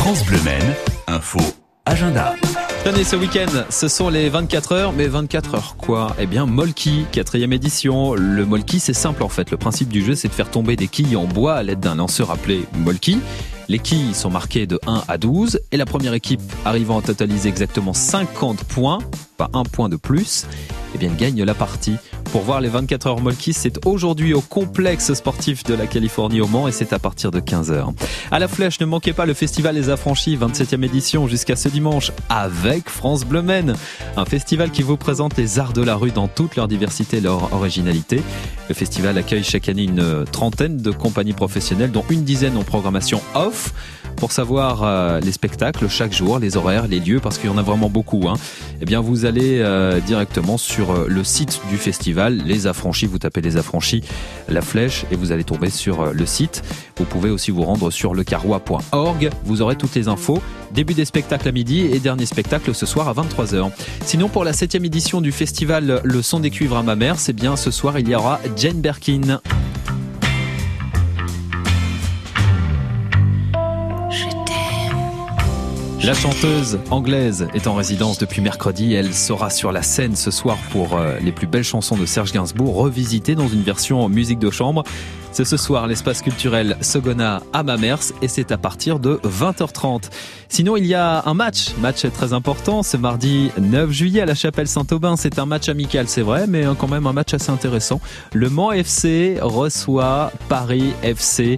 France Bleu info, agenda. Tenez, ce week-end, ce sont les 24 heures, mais 24 heures quoi? Eh bien, Molki, quatrième édition. Le Molki, c'est simple en fait. Le principe du jeu, c'est de faire tomber des quilles en bois à l'aide d'un lanceur appelé Molki. Les quilles sont marquées de 1 à 12 et la première équipe arrivant à totaliser exactement 50 points, pas un point de plus, eh bien, gagne la partie. Pour voir les 24 heures Molki, c'est aujourd'hui au complexe sportif de la Californie au Mans et c'est à partir de 15h. À la flèche, ne manquez pas le festival Les Affranchis, 27e édition jusqu'à ce dimanche avec France Bleu Maine. Un festival qui vous présente les arts de la rue dans toute leur diversité et leur originalité. Le festival accueille chaque année une trentaine de compagnies professionnelles dont une dizaine en programmation off pour savoir euh, les spectacles chaque jour, les horaires, les lieux, parce qu'il y en a vraiment beaucoup. Hein, eh bien, vous allez euh, directement sur euh, le site du festival, Les Affranchis. Vous tapez Les Affranchis, la flèche, et vous allez tomber sur le site. Vous pouvez aussi vous rendre sur lecarrois.org. Vous aurez toutes les infos. Début des spectacles à midi et dernier spectacle ce soir à 23h. Sinon, pour la septième édition du festival Le Son des Cuivres à ma mère, c'est bien ce soir, il y aura Jane Berkin. La chanteuse anglaise est en résidence depuis mercredi. Elle sera sur la scène ce soir pour euh, les plus belles chansons de Serge Gainsbourg revisitées dans une version musique de chambre. C'est ce soir l'espace culturel Sogona à Mamers et c'est à partir de 20h30. Sinon, il y a un match, match très important, ce mardi 9 juillet à la chapelle Saint-Aubin. C'est un match amical, c'est vrai, mais quand même un match assez intéressant. Le Mans FC reçoit Paris FC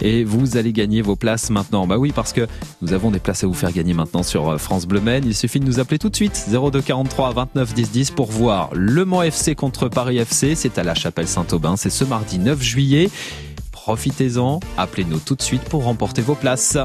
et vous allez gagner vos places maintenant. Bah oui, parce que nous avons des places à vous faire gagner maintenant sur euh, France Bleu Maine. Il suffit de nous appeler tout de suite 02 43 29 10 10 pour voir Le Mans FC contre Paris FC. C'est à la Chapelle Saint-Aubin. C'est ce mardi 9 juillet. Profitez-en. Appelez-nous tout de suite pour remporter vos places.